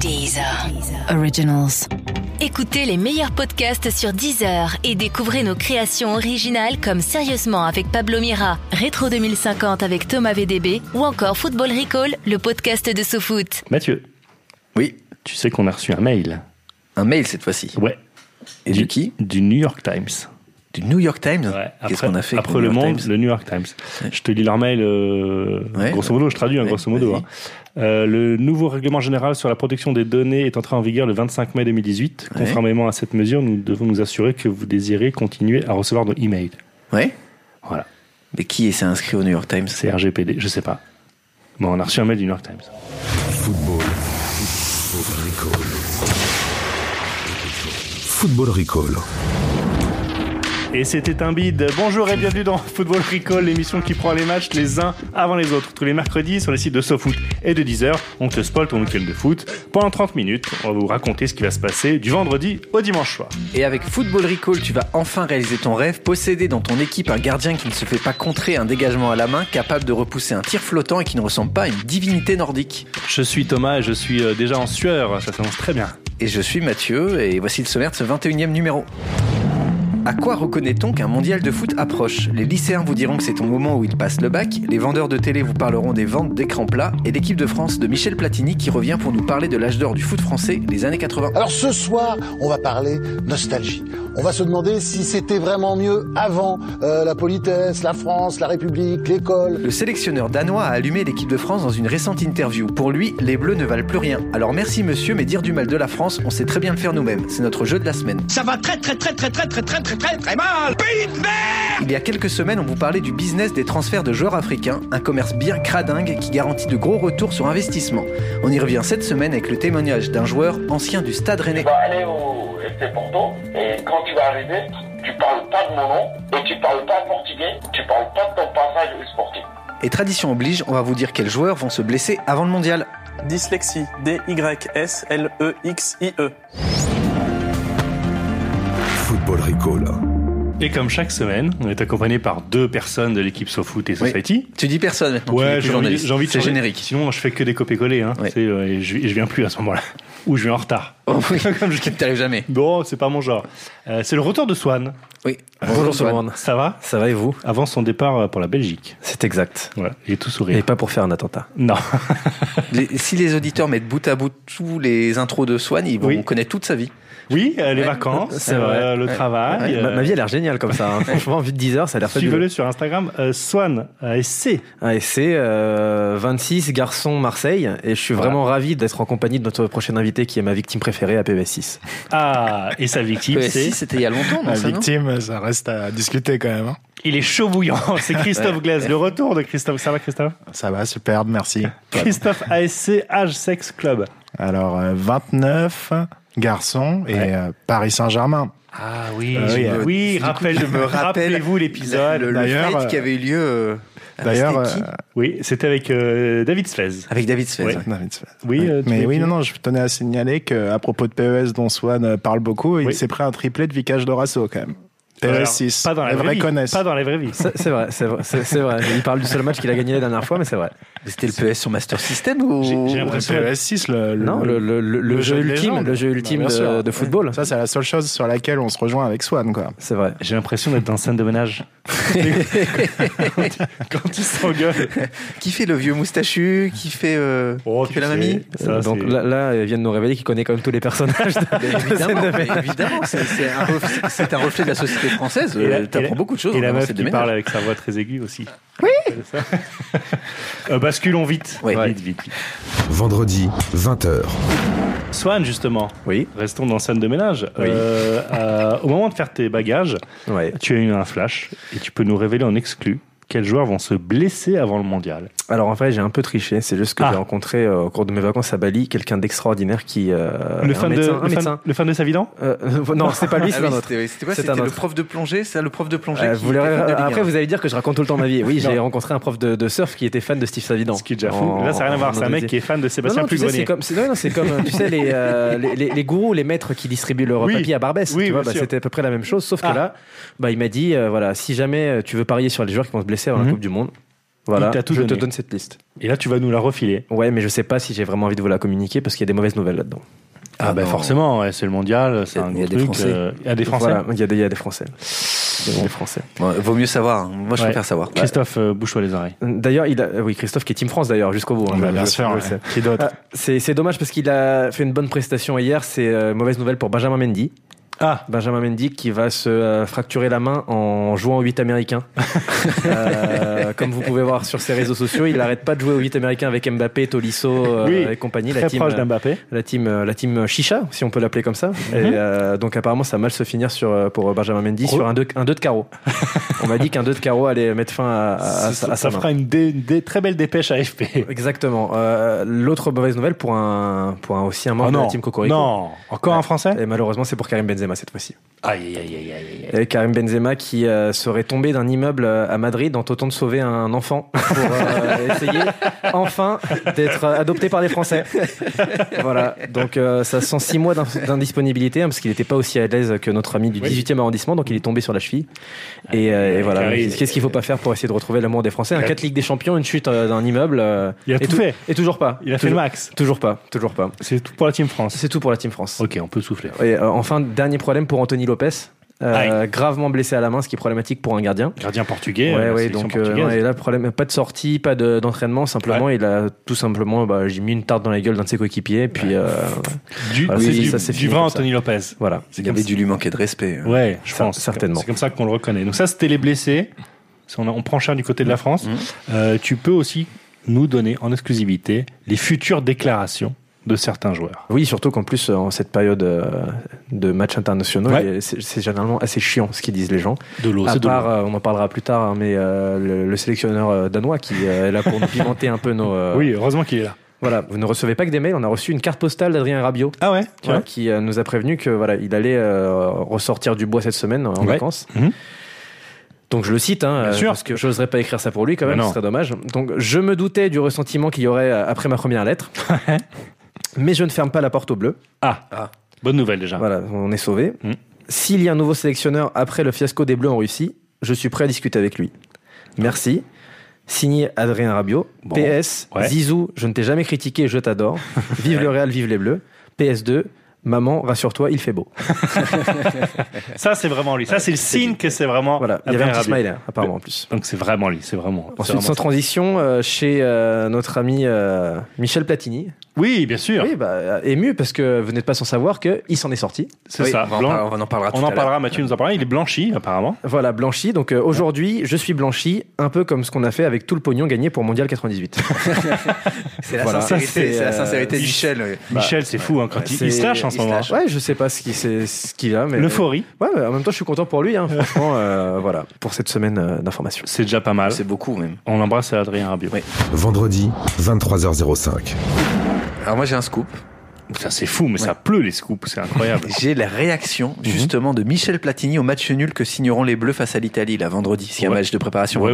Deezer. Originals. Écoutez les meilleurs podcasts sur Deezer et découvrez nos créations originales comme Sérieusement avec Pablo Mira, Rétro 2050 avec Thomas VDB ou encore Football Recall, le podcast de SoFoot. Mathieu, Oui, tu sais qu'on a reçu un mail. un mail cette fois-ci. Ouais. Et du qui? Du New York Times. Du New York Times Ouais. Qu'est-ce Après, qu'on a fait après le New York monde, Times le New York Times. Je te lis leur mail, euh, Ouais. grosso modo, je traduis, hein, Ouais, grosso modo. hein. Euh, le nouveau règlement général sur la protection des données est entré en vigueur le 25 mai 2018. Ouais. Conformément à cette mesure, nous devons nous assurer que vous désirez continuer à recevoir nos emails. Ouais. Voilà. Mais qui s'est inscrit au New York Times C'est RGPD, je sais pas. Bon, on a reçu un mail du New York Times. Football. Football Recall. Football Recall. Et c'était un bide. Bonjour et bienvenue dans Football Recall, l'émission qui prend les matchs les uns avant les autres. Tous les mercredis sur les sites de SoFoot et de Deezer, on te spoil ton week-end de foot. Pendant 30 minutes, on va vous raconter ce qui va se passer du vendredi au dimanche soir. Et avec Football Recall, tu vas enfin réaliser ton rêve, posséder dans ton équipe un gardien qui ne se fait pas contrer un dégagement à la main, capable de repousser un tir flottant et qui ne ressemble pas à une divinité nordique. Je suis Thomas et je suis euh, déjà en sueur, ça s'annonce très bien. Et je suis Mathieu, et voici le sommaire de ce 21e numéro. À quoi reconnaît-on qu'un mondial de foot approche? Les lycéens vous diront que c'est au moment où ils passent le bac, les vendeurs de télé vous parleront des ventes d'écrans plats, et l'équipe de France de Michel Platini qui revient pour nous parler de l'âge d'or du foot français, les années 80. Alors ce soir, on va parler nostalgie. On va se demander si c'était vraiment mieux avant euh, la politesse, la France, la République, l'école. Le sélectionneur danois a allumé l'équipe de France dans une récente interview. Pour lui, les Bleus ne valent plus rien. Alors merci monsieur, mais dire du mal de la France, on sait très bien le faire nous-mêmes. C'est notre jeu de la semaine. Ça va très très très très très très très très très très mal Pays de merde Il y a quelques semaines, on vous parlait du business des transferts de joueurs africains, un commerce bien cradingue qui garantit de gros retours sur investissement. On y revient cette semaine avec le témoignage d'un joueur ancien du Stade Rennais. FC Porto et quand tu vas arriver, tu parles pas de mon nom et tu parles pas portugais, tu parles pas de ton passage sportif. Et tradition oblige, on va vous dire quels joueurs vont se blesser avant le mondial. Dyslexie. D-Y-S-L-E-X-I-E. Football Recall. Et comme chaque semaine, on est accompagné par deux personnes de l'équipe SoFoot et Oui. Society. Tu dis personne maintenant. Ouais, j'ai envie, j'ai envie de C'est générique. Sinon, je fais que des copier-coller. Hein. C'est, euh, et je, et je viens plus à ce moment-là. Ou je viens en retard. Oh oui, Comme je- ne t'arrive jamais. Bon, c'est pas mon genre. Euh, c'est le retour de Swan. Oui. Bonjour tout le monde. Ça va? Ça va et vous? Avant son départ euh, pour la Belgique. C'est exact. Voilà, il est tout sourire. Et pas pour faire un attentat. Non. Les- si les auditeurs mettent bout à bout tous les intros de Swan, ils vont Oui. connaître toute sa vie. Oui, euh, les Ouais. vacances, C'est euh, vrai. le Ouais. travail. Ma, euh, ma vie a l'air géniale comme ça. hein. Franchement, vu de 10 heures, ça a l'air fabuleux. Suivez-le sur Instagram, euh, Swan, SC. Et c'est euh, 26 garçons Marseille et je suis Voilà. vraiment ravi d'être en compagnie de notre prochain invité qui est ma victime préférée à PBS6. Ah, et sa victime, c'est. c'était il y a longtemps, non, La ça, non victime, ça reste à discuter quand même. hein. Il est chaud bouillant. C'est Christophe Glaise, le retour de Christophe. Ça va, Christophe? Ça va, superbe, merci. Christophe ASC Age Sex Club. Alors, euh, 29 garçons et Ouais. euh, Paris Saint-Germain. Ah oui, Ah oui, euh, oui, rappelle, je me rappelle rappelez-vous l'épisode. Le, le euh, qui avait eu lieu. euh, D'ailleurs, euh, Oui, c'était avec euh, David Svez. avec David Svez. Oui, ouais. euh, tu mais oui, non, non, je tenais à signaler qu'à propos de PES dont Swan parle beaucoup, Oui. il s'est pris un triplé de Vicage Dorasso quand même. 6. Pas dans la les vraie vie. connaissent. Pas dans la vraie vie. C'est vrai, c'est vrai, vrai. Il parle du seul match qu'il a gagné la dernière fois, mais c'est vrai. C'était le PS sur Master System ou J'ai- Le l'impression- PES 6, le, le- Non, le, le, le- le le jeu jeu ultime, le jeu ultime Bah, de, de football. Ça, c'est la seule chose sur laquelle on se rejoint avec Swan, quoi. C'est vrai. J'ai l'impression d'être dans scène de ménage. Quand ils s'engueulent. Qui fait le vieux moustachu Qui fait, euh, Oh, qui tu fait la sais, mamie ça, Donc là, là, il vient de nous révéler qu'il connaît quand même tous les personnages. de- évidemment, c'est un, reflet de la société française. Euh, T'apprends beaucoup de choses. Et la meuf qui parle avec sa voix très aiguë aussi. Oui. Basculons vite. Ouais. Vite, vite, vite. Vendredi, 20h. Swan, justement. Oui. Restons dans scène de ménage. Oui. Euh, euh, au moment de faire tes bagages, Ouais. tu as eu un flash et tu peux nous révéler en exclu quels joueurs vont se blesser avant le mondial. Alors en vrai, j'ai un peu triché. C'est juste que Ah. j'ai rencontré euh, au cours de mes vacances à Bali quelqu'un d'extraordinaire qui. euh, le, fan médecin, de, le, fan, médecin. le fan de Savidan? Euh, non, c'est pas lui, c'est Ah oui, un autre. C'était quoi C'est C'était le prof de plongée C'est le prof de plongée Euh, qui vous était l'aurez- fan de Ligue après, 1. vous allez dire que je raconte tout le temps ma vie. Oui, j'ai rencontré un prof de, de surf qui était fan de Steve Savidan. Ce qui est déjà fou. En- Là, ça n'a rien à voir. C'est un mec qui est fan de Sébastien Pugrenier. c'est comme, c'est, non, non, c'est comme, tu sais, les, euh, les, gourous, les maîtres qui distribuent leur papier à Barbès. Bah, c'était à peu près la même chose, sauf Ah. que là, bah, il m'a dit, voilà, si jamais tu veux parier sur les joueurs qui vont se blesser avant Mhm. la Coupe du Monde, Voilà, t'a tout je te donné. donne cette liste. Et là, tu vas nous la refiler. Ouais, mais je sais pas si j'ai vraiment envie de vous la communiquer parce qu'il y a des mauvaises nouvelles là-dedans. Ah, bah non. forcément, ouais, c'est le mondial, c'est Il y a- un il y a gros des truc. Français. euh, Il y a des Français. Voilà, il y a des, il y a des Français. Il y a des Français. Bon, vaut mieux savoir. hein. Moi, je Ouais. préfère savoir. Christophe, euh, bouge-toi les oreilles. D'ailleurs, il a, euh, oui, Christophe qui est Team France d'ailleurs jusqu'au bout. hein, Bah, je- bien je- sûr, je sais. Qui d'autre Ah, c'est c'est dommage parce qu'il a fait une bonne prestation hier. C'est euh, mauvaise nouvelle pour Benjamin Mendy. Ah, Benjamin Mendy qui va se euh, fracturer la main en jouant au 8 américain. Euh, comme vous pouvez voir sur ses réseaux sociaux, il n'arrête pas de jouer au 8 américain avec Mbappé, Tolisso euh, Oui, et compagnie. très la team, proche d'Mbappé. la team, la team Chicha, si on peut l'appeler comme ça. Mhm. Et, euh, donc apparemment, ça va mal se finir sur, pour Benjamin Mendy sur un 2 un deux de carreau. on m'a dit qu'un 2 de carreau allait mettre fin à, à- à- ça sa main. fera une, dé- une dé- très belle dépêche à FP. Exactement. L'autre mauvaise nouvelle pour un, pour un aussi un membre Oh de la team Cocorico. non, encore un Français? Et malheureusement, c'est pour Karim Benzema cette fois-ci. Aïe, aïe, aïe, aïe, aïe, Karim Benzema qui euh, serait tombé d'un immeuble euh, à Madrid en tentant de sauver un enfant pour euh, essayer enfin d'être adopté par les Français. voilà, donc euh, ça sent six mois d'in- d'indisponibilité hein, parce qu'il n'était pas aussi à l'aise que notre ami du Oui. 18e arrondissement, donc il est tombé sur la cheville. Et, euh, et voilà, qu'est-ce qu'il faut pas faire pour essayer de retrouver l'amour des Français? Un 4 Ligue des Champions, une chute d'un immeuble. Il a et tout fait. Et toujours pas. Il a fait le toujours, max. Toujours pas, toujours pas. C'est tout pour la Team France. C'est tout pour la Team France. Ok, on peut souffler. Et enfin, dernier problème pour Anthony Lopez. Euh, gravement blessé à la main, ce qui est problématique pour un gardien. Gardien portugais. Ouais, euh, ouais, donc euh, et là, problème, pas de sortie, pas de- d'entraînement, simplement, il a tout simplement, bah, j'ai mis une tarte dans la gueule d'un de ses coéquipiers, puis euh, du, voilà, oui, du, ça, c'est du fini vrai ça. Anthony Lopez. voilà. Il y avait dû lui manquer de respect. hein. Ouais, je Ça, pense. certainement. C'est comme ça qu'on le reconnaît. Donc ça, c'était les blessés. On, on prend cher du côté de la France. Mhm. Euh, tu peux aussi nous donner en exclusivité les futures déclarations de certains joueurs. Oui, surtout qu'en plus, euh, en cette période euh, de matchs internationaux, Ouais. c'est généralement assez chiant ce qu'ils disent les gens. De l'eau, c'est de part, l'eau. euh, on en parlera plus tard, hein, mais euh, le, le sélectionneur danois qui est là pour nous pimenter un peu nos. euh, Oui, heureusement qu'il est là. Voilà, vous ne recevez pas que des mails, on a reçu une carte postale d'Adrien Rabiot. Ah ouais, tu vois, qui euh, nous a prévenu que voilà, il allait ressortir du bois cette semaine en Ouais. vacances. Mhm. Donc je le cite, hein, sûr. parce que je n'oserais pas écrire ça pour lui quand même, ce serait dommage. Donc je me doutais du ressentiment qu'il y aurait après ma première lettre, mais je ne ferme pas la porte au bleu. Ah, bonne nouvelle déjà. Voilà, on est sauvé. Mhm. S'il y a un nouveau sélectionneur après le fiasco des Bleus en Russie, je suis prêt à discuter avec lui. Merci. Signé Adrien Rabiot. Bon. PS, Ouais. Zizou, je ne t'ai jamais critiqué, je t'adore. Vive le Real, vive les Bleus. PS2, maman, rassure-toi, il fait beau. Ça, c'est vraiment lui. Ça, c'est le signe que c'est vraiment. Voilà, il y avait un Adrien petit Rabiot. smiley, apparemment en plus. Donc c'est vraiment lui. C'est vraiment. Ensuite, vraiment sans transition, euh, chez euh, notre ami euh, Michel Platini. Oui, bien sûr. Oui, bah, ému parce que vous n'êtes pas sans savoir qu'il s'en est sorti. c'est Oui, ça. on, en Blanc- parlera, on en parlera tout On en à parlera. Mathieu nous en parlera. Il est blanchi apparemment. Voilà, blanchi. Donc euh, aujourd'hui, je suis blanchi, un peu comme ce qu'on a fait avec tout le pognon gagné pour Mondial 98. C'est la Voilà. sincérité, la euh, sincérité de Mich- Michel. oui. Michel, c'est fou hein, quand il, c'est- il se lâche en ce moment. ouais, je sais pas ce qu'il a, mais L'euphorie, Ouais, mais en même temps, je suis content pour lui. Hein, franchement, euh, voilà, pour cette semaine euh, d'information. c'est déjà pas mal. C'est beaucoup même. On embrasse Adrien Rabiot. Oui. Vendredi, 23h05. Alors moi j'ai un scoop. Ça c'est fou, mais ça pleut les scoops, c'est incroyable. J'ai la réaction Mhm. justement de Michel Platini au match nul que signeront les Bleus face à l'Italie là vendredi. S'il y a un match de préparation Ouais,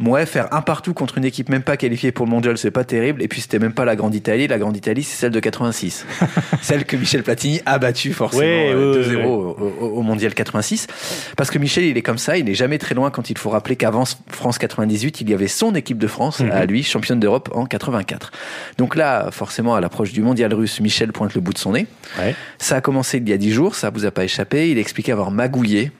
Ouais, faire un partout contre une équipe même pas qualifiée pour le mondial, c'est pas terrible. Et puis c'était même pas la Grande Italie. La Grande Italie, c'est celle de 86. celle que Michel Platini a battue forcément Ouais, euh, ouais, 2-0 ouais. Au, mondial 86. Parce que Michel, il est comme ça, il est jamais très loin quand il faut rappeler qu'avant France 98, il y avait son équipe de France Mhm. à lui, championne d'Europe en 84. Donc là, forcément, à l'approche du mondial russe, Michel pointe le bout de son nez. Ça a commencé il y a dix jours, ça vous a pas échappé. Il expliquait avoir magouillé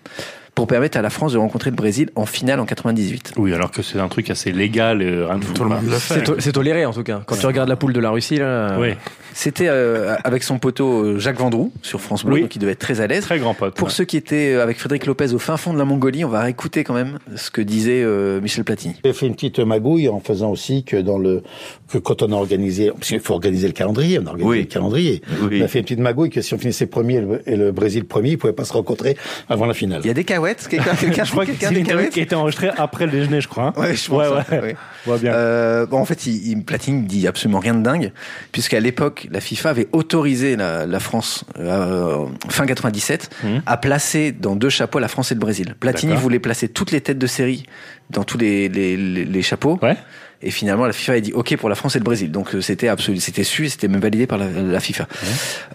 pour permettre à la France de rencontrer le Brésil en finale en 98. Oui, alors que c'est un truc assez légal, euh, rien de fou. Tout le monde le fait. C'est to- c'est toléré en tout cas. Quand tu regardes la poule de la Russie, là, Oui, C'était euh, avec son poteau euh, Jacques Vendroux sur France Bleu, Oui. il devait être très à l'aise. très grand pote. Pour ouais. ceux qui étaient euh, avec Frédéric Lopez au fin fond de la Mongolie, on va réécouter quand même ce que disait euh, Michel Platini. J'ai fait une petite magouille en faisant aussi que dans le que quand on a organisé, parce qu'il faut organiser le calendrier, on a organisé Oui. le calendrier. Oui. On a fait une petite magouille que si on finissait premier et le, et le Brésil premier, ils pouvaient pas se rencontrer avant la finale. Il y a des cahuètes Quelqu'un quelqu'un Je crois que quelqu'un c'est des une interview cahuètes qui a été enregistrée après le déjeuner, je crois. hein. Ouais, je pense. Ouais, ouais. bien. Euh, bon, en fait, il, il- Platini dit absolument rien de dingue, puisqu'à l'époque, la FIFA avait autorisé la, la France, euh, fin 97, Mhm. à placer dans deux chapeaux la France et le Brésil. Platini D'accord. voulait placer toutes les têtes de série dans tous les, les, les- les chapeaux. Ouais. Et finalement, la FIFA a dit OK pour la France et le Brésil. Donc euh, c'était absolu, c'était su, et c'était même validé par la, la FIFA.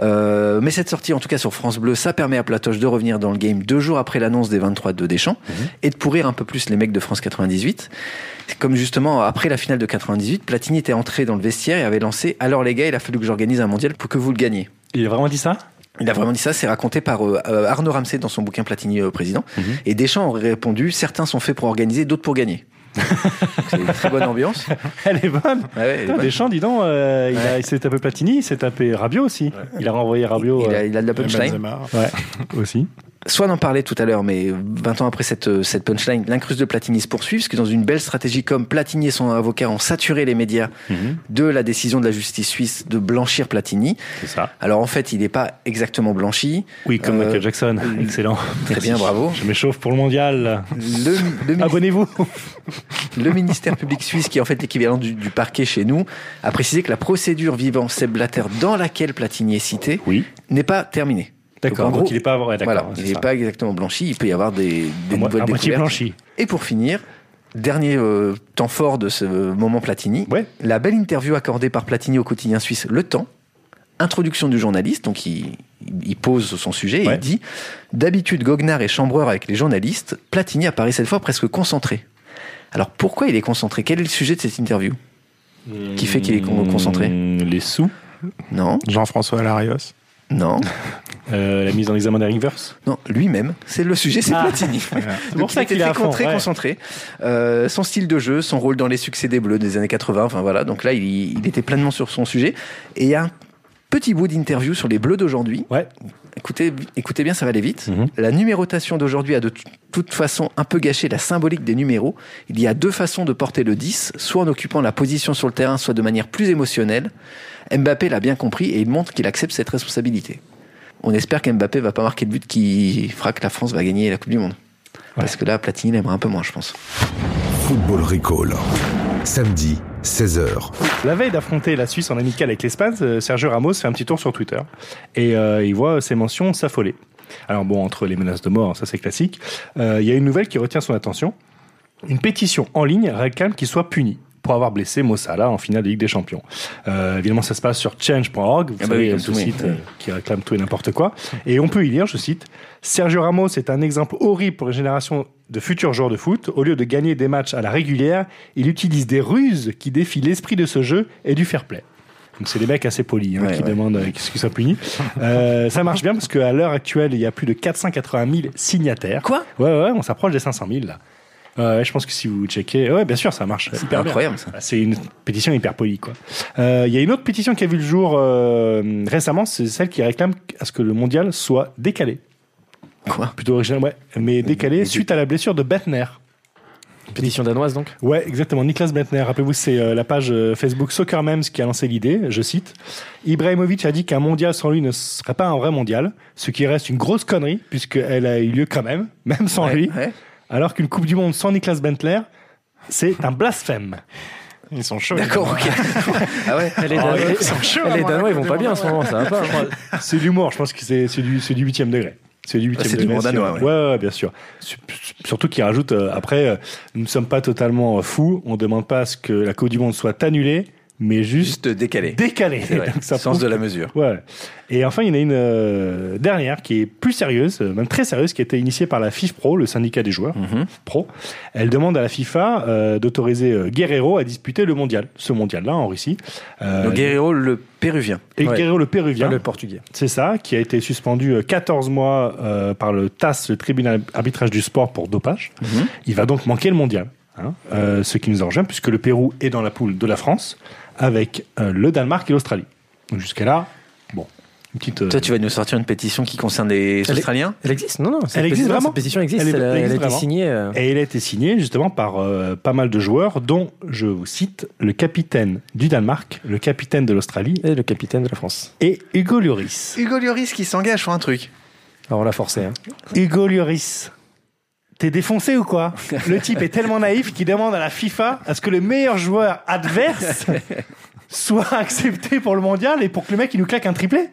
Euh, mais cette sortie, en tout cas sur France Bleu, ça permet à Platoche de revenir dans le game deux jours après l'annonce des 23 de Deschamps et de pourrir un peu plus les mecs de France 98. Comme justement après la finale de 98, Platini était entré dans le vestiaire et avait lancé alors les gars, il a fallu que j'organise un mondial pour que vous le gagniez. Il a vraiment dit ça? Il a vraiment dit ça, c'est raconté par euh, euh, Arnaud Ramsey dans son bouquin Platini euh, président. Mhm. Et Deschamps aurait répondu certains sont faits pour organiser, d'autres pour gagner. c'est une très bonne ambiance. Elle est bonne. Ouais, ouais, elle est Putain, bonne. Deschamps, dis donc, euh, il, a- il s'est tapé Platini, il s'est tapé Rabiot aussi. Il a renvoyé Rabiot. il, a, euh, il a de la punchline. Aussi. Soit en parlait tout à l'heure, mais 20 ans après cette, euh, cette punchline, l'incruste de Platini se poursuit, parce que dans une belle stratégie comme Platini et son avocat ont saturé les médias de la décision de la justice suisse de blanchir Platini. C'est ça. Alors en fait, il n'est pas exactement blanchi. Oui, comme Euh, Michael Jackson. Excellent. Très bien, bravo. Je m'échauffe pour le mondial. Le, le mini- Abonnez-vous. le ministère public suisse, qui est en fait l'équivalent du, du parquet chez nous, a précisé que la procédure vivant Seb Blatter dans laquelle Platini est cité Oui. n'est pas terminée. D'accord. Donc, en Donc gros, il n'est pas. Ouais. Voilà, il exactement blanchi, il peut y avoir des, des À nouvelles à moitié découvertes. blanchi. Et pour finir, dernier euh, temps fort de ce moment Platini, Ouais. la belle interview accordée par Platini au quotidien suisse Le Temps, introduction du journaliste, donc il, il pose son sujet et Ouais. il dit D'habitude, goguenard et chambreur avec les journalistes, Platini apparaît cette fois presque concentré. Alors pourquoi il est concentré? Quel est le sujet de cette interview? Qui fait qu'il est con- concentré? Les sous? Non, Jean-François Larios? non, Euh, la mise en examen des Ringverse. non, lui-même, c'est le sujet, c'est Ah. Platini. C'est Donc il était très, con- très ouais. concentré. Euh, son style de jeu, son rôle dans les succès des Bleus des années 80, enfin voilà. Donc là, il, il était pleinement sur son sujet. Et il y a un petit bout d'interview sur les Bleus d'aujourd'hui. Ouais. Écoutez, écoutez bien, ça va aller vite. Mhm. La numérotation d'aujourd'hui a de toute façon un peu gâché la symbolique des numéros. Il y a deux façons de porter le 10, soit en occupant la position sur le terrain, soit de manière plus émotionnelle. Mbappé l'a bien compris et il montre qu'il accepte cette responsabilité. On espère qu'Mbappé va pas marquer le but qui fera que la France va gagner la Coupe du Monde. Parce que là, Platini l'aimerait un peu moins, je pense. Football Recall. Samedi, 16h. La veille d'affronter la Suisse en amical avec l'Espagne, euh, Sergio Ramos fait un petit tour sur Twitter et euh, il voit ses mentions s'affoler. Alors bon, entre les menaces de mort, ça c'est classique, euh, il y a une nouvelle qui retient son attention. Une pétition en ligne réclame qu'il soit puni pour avoir blessé Mo Salah en finale de Ligue des Champions. Euh, évidemment, ça se passe sur change.org, vous Ah bah savez, oui, ce oui. site euh, qui réclame tout et n'importe quoi. Et on peut y lire, je cite, Sergio Ramos est un exemple horrible pour les générations de futurs joueurs de foot. Au lieu de gagner des matchs à la régulière, il utilise des ruses qui défient l'esprit de ce jeu et du fair play. Donc c'est des mecs assez polis hein, Ouais, qui ouais. demandent euh, ce qui soit puni. Euh, ça marche bien parce qu'à l'heure actuelle, il y a plus de 480 000 signataires. Quoi? Ouais, ouais, on s'approche des 500 000 là. Ouais, je pense que si vous checkez, ouais, bien sûr, ça marche hyper bien. incroyable, ça. C'est une pétition hyper polie, quoi. Euh, Il y a une autre pétition qui a vu le jour euh, récemment, c'est celle qui réclame à ce que le mondial soit décalé. Quoi? Plutôt original, ouais, mais décalé suite à la blessure de Bettner. Pétition danoise donc? Ouais, exactement. Niklas Bentner. Rappelez-vous, c'est euh, la page euh, Facebook Soccer Memes qui a lancé l'idée. Je cite. Ibrahimovic a dit qu'un mondial sans lui ne serait pas un vrai mondial, ce qui reste une grosse connerie, puisqu'elle a eu lieu quand même, même sans Ouais, lui. ouais. Alors qu'une Coupe du Monde sans Niklas Bentner, c'est un blasphème. Ils sont chauds. D'accord, ok. ah ouais Les Danois, les Danois, ils vont pas bien en ce moment, ça va pas. C'est de l'humour, je pense que c'est c'est du, c'est du huitième degré. C'est du huitième c'est du degré. danois, sûr. ouais. ouais, bien sûr. Su- Surtout qu'il rajoute, euh, après, euh, nous ne sommes pas totalement euh, fous, on ne demande pas à ce que la Coupe du Monde soit annulée, mais juste, Juste décalé. décalée. C'est vrai. Donc ça Sens de la mesure. Ouais. Et enfin, il y en a une euh, dernière qui est plus sérieuse, euh, même très sérieuse, qui a été initiée par la FIFPro, le syndicat des joueurs Mhm. pro. Elle demande à la FIFA euh, d'autoriser euh, Guerrero à disputer le mondial, ce mondial-là en Russie. Euh, Donc Guerrero, le péruvien. et Ouais. Guerrero, le péruvien, le portugais. c'est ça, qui a été suspendu euh, 14 mois euh, par le TAS, le tribunal arbitrage du sport pour dopage. Mhm. Il va donc manquer le mondial. hein, euh, ce qui nous en rejoint, puisque le Pérou est dans la poule de la France, avec euh, le Danemark et l'Australie. Jusqu'à là, bon, une petite. euh, Toi, tu vas nous sortir une pétition qui concerne les Elle est- Australiens? Elle existe? Non, non. cette Elle existe pétition- vraiment Cette pétition existe. Elle est- Elle, a- elle été signée. euh, Et elle a été signée justement par euh, pas mal de joueurs, dont, je vous cite, le capitaine du Danemark, le capitaine de l'Australie Et le capitaine de la France. et Hugo Lloris. Hugo Lloris qui s'engage sur un truc. Alors on l'a forcé. Hein. Hugo Lloris. T'es défoncé ou quoi Le type est tellement naïf qu'il demande à la FIFA à ce que le meilleur joueur adverse soit accepté pour le mondial et pour que le mec il nous claque un triplé.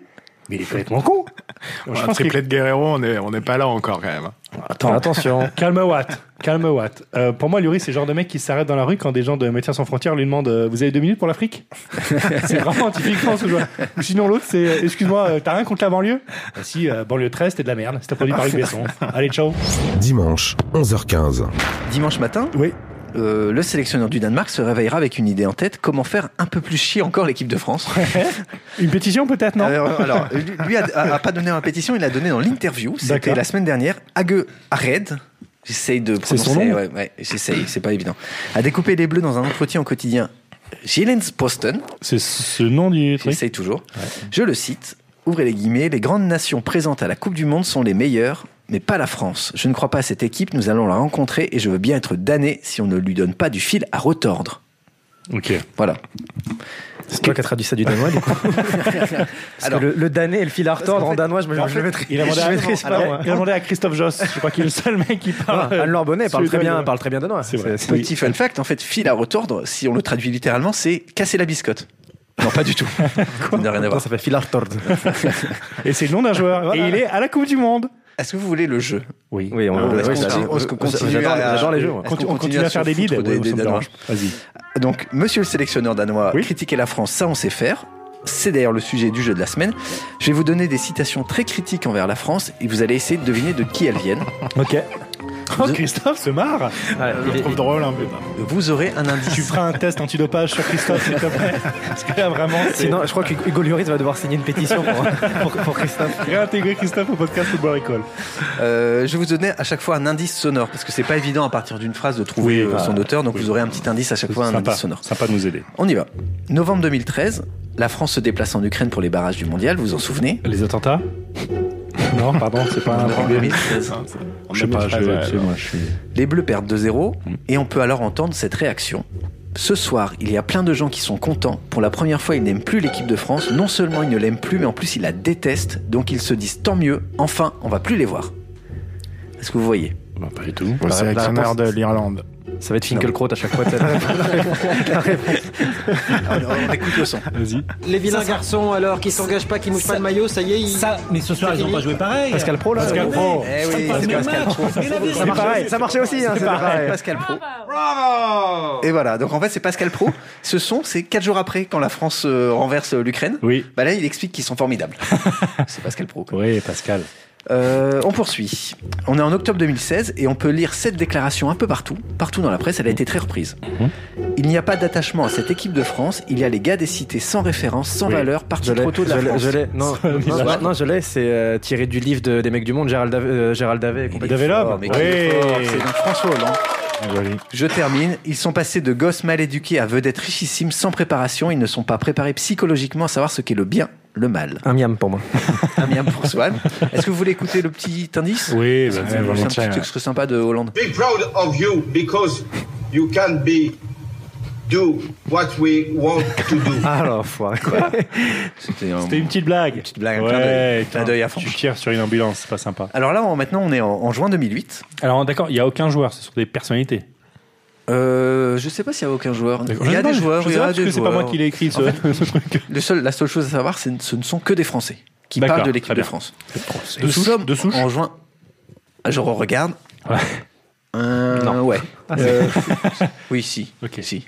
Mais il est complètement con. Je Un triplé de Guerrero, on n'est on est pas là encore quand même. Attends, Attention. calme Watt, calme Watt. Euh, pour moi, Lloris, c'est le genre de mec qui s'arrête dans la rue quand des gens de Médecins sans frontières lui demandent euh, Vous avez deux minutes pour l'Afrique? C'est vraiment typiquement ce joueur. Ou sinon, l'autre, c'est euh, Excuse-moi, euh, t'as rien contre la banlieue? Bah Si, euh, banlieue 13, t'es de la merde. C'était produit par Luc Besson. Allez, ciao. Dimanche, 11h15. Dimanche matin, Oui. Euh, le sélectionneur du Danemark se réveillera avec une idée en tête comment faire un peu plus chier encore l'équipe de France. Une pétition, peut-être, non? Alors, alors, lui- lui a, a- a pas donné dans la pétition, il a donné dans l'interview. C'était la semaine dernière. Age Ared. J'essaye de prononcer. ouais, ouais, j'essaye, c'est pas évident. A découpé les bleus dans un entretien au quotidien Gillens Posten. C'est ce nom du truc? J'essaye toujours. Je le cite. Ouvrez les guillemets. Les grandes nations présentes à la Coupe du Monde sont les meilleures, mais pas la France. Je ne crois pas à cette équipe. Nous allons la rencontrer et je veux bien être damné si on ne lui donne pas du fil à retordre. Ok. Voilà. C'est toi qui as traduit ça du danois, du coup. Parce Alors- que le, le danais et le fil à retordre en fait- danois, je me, En je fait, le maîtrise. il a demandé je à, pas, alors, il a demandé à Christophe Joss. Je crois qu'il est le seul mec qui parle. Ah, Anne-Laure Bonnet parle très, bien, parle très bien danois. C'est vrai. Petit fun fact, en fait, fil à retordre, si on le traduit littéralement, c'est casser la biscotte. Non, pas du tout. Ça n'a rien à voir. ça fait fil à retordre. Et c'est le nom d'un joueur. Voilà. Et il est à la Coupe du Monde. Est-ce que vous voulez le jeu Oui. Oui, on, oui, est-ce qu'on continue j'adore, les jeux. on continue à faire des leads. des- me Danois. Vas-y. Donc, monsieur le sélectionneur danois, Oui. critiquer la France, ça on sait faire. C'est d'ailleurs le sujet du jeu de la semaine. Je vais vous donner des citations très critiques envers la France et vous allez essayer de deviner de qui elles viennent. Ok. Oh, Christophe se marre. Je il le trouve drôle un peu. Vous aurez un indice. Tu feras un test antidopage sur Christophe, s'il te plaît. Parce que là, vraiment, Sinon, je crois que Hugo Lloris va devoir signer une pétition pour, pour, pour Christophe. réintégrer Christophe au podcast Football Recall. Euh, je vous donner à chaque fois un indice sonore parce que c'est pas évident à partir d'une phrase de trouver Oui, euh, bah, son auteur. Donc oui. vous aurez un petit indice à chaque fois, un sympa, indice sonore. sympa de nous aider. On y va. Novembre 2013, la France se déplace en Ukraine pour les barrages du mondial, vous vous en souvenez? Les attentats? Non, pardon, c'est pas un problème. 2013. Je sais pas, je, 2013, ouais, tu sais, moi, je suis. Les Bleus perdent 2-0 Mm. et on peut alors entendre cette réaction. Ce soir, il y a plein de gens qui sont contents. Pour la première fois, ils n'aiment plus l'équipe de France. Non seulement ils ne l'aiment plus, mais en plus ils la détestent. Donc ils se disent tant mieux, enfin, on va plus les voir. Est-ce que vous voyez? Bah, pas du tout. La- sélectionneur la de l'Irlande. Ça va être Finkelkraut à chaque fois. la- la réponse. Alors, on écoute le son. Vas-y. Les vilains garçons, alors, qui s'engagent pas, qui mouchent pas le maillot, ça y est, ils... Ça, mais ce soir, ils ont pas joué pareil. Pascal Pro, là. Pascal Pro. Eh oui, c'est Pascal Pro. Ça marchait, ça marchait aussi, hein, c'est pareil. Pascal Pro. Et voilà, donc en fait c'est Pascal Pro. Ce son, c'est quatre jours après quand la France euh, renverse euh, l'Ukraine. Oui. Bah là, il explique qu'ils sont formidables. c'est Pascal Pro. Oui, Pascal. Euh, on poursuit. On est en octobre 2016 et on peut lire cette déclaration un peu partout, partout dans la presse. Elle a été très reprise. Il n'y a pas d'attachement à cette équipe de France. Il y a les gars des cités sans référence, sans Oui. valeur, partis trop tôt de la je l'ai, France. je l'ai. Non, non, non, non, je l'ai, c'est euh, tiré du livre de- des mecs du monde, Gérald Davet. euh, Gérald Davet et compagnie. Mais. Oui. C'est donc François Hollande. Je termine. Ils sont passés de gosses mal éduqués à vedettes richissimes sans préparation. Ils ne sont pas préparés psychologiquement à savoir ce qu'est le bien, le mal. Un miam pour moi. Un bien pour Swan. Est-ce que vous voulez écouter le petit indice Oui, bah, C'est un petit ouais. extrait sympa de Hollande. be proud of you because you can be do what we want to do. Ah, alors, foiré, quoi. C'était un- une petite blague. Une petite blague, un. Ouais, Clin d'œil à fond. Tu tires sur une ambulance, c'est pas sympa. Alors là, on- maintenant, on est en, en juin 2008. Alors, d'accord, il n'y a aucun joueur, c'est sur des personnalités. Euh, je sais pas s'il y a aucun joueur. Il y a des joueurs. je il sais y a des c'est pas moi qui l'ai écrit, ce, En fait, ce truc. Le seul, la seule chose à savoir, c'est ce ne sont que des Français qui parlent de l'équipe de. France. De souche, sommes de souche en juin. Je regarde. Ouais. Euh, Non. Ouais. Ah, Euh, oui, si. Ok. Si.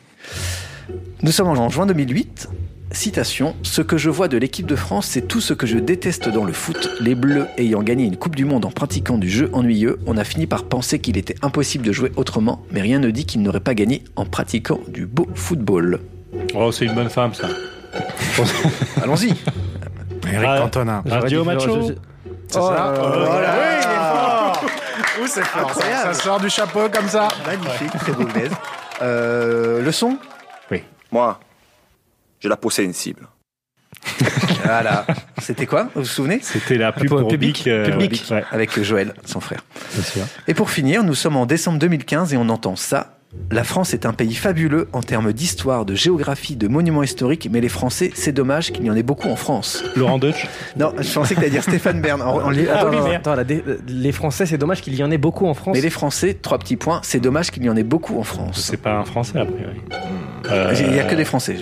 Nous sommes en juin 2008. Citation Ce que je vois de l'équipe de France, c'est tout ce que je déteste dans le foot. Les Bleus ayant gagné une Coupe du Monde en pratiquant du jeu ennuyeux, on a fini par penser qu'il était impossible de jouer autrement, mais rien ne dit qu'ils n'auraient pas gagné en pratiquant du beau football. Oh, c'est une bonne femme, ça. Allons-y. Eric Ah, Cantona. Radio Macho. C'est Oh ça là là. Voilà. Oui, il est fort. Ouh, c'est fort. Ça, ça sort du chapeau comme ça. Magnifique, très beau. Euh, le son? Moi, j'ai la peau sensible. Voilà. C'était quoi Vous vous souvenez? C'était la pub Pour pour Public, Bic. euh, Public. Bic, ouais, Avec Joël, son frère. Et pour finir, nous sommes en décembre 2015 et on entend ça. La France est un pays fabuleux en termes d'histoire, de géographie, de monuments historiques, mais les Français, c'est dommage qu'il y en ait beaucoup en France. Laurent Deutsch. Non, je pensais que t'allais dire Stéphane Bern. En- en- Attends, attends, attends, attends, la dé- les Français, c'est dommage qu'il y en ait beaucoup en France. mais les Français, trois petits points, c'est dommage qu'il y en ait beaucoup en France. C'est pas un français, a priori. Euh, Il n'y a que des Français.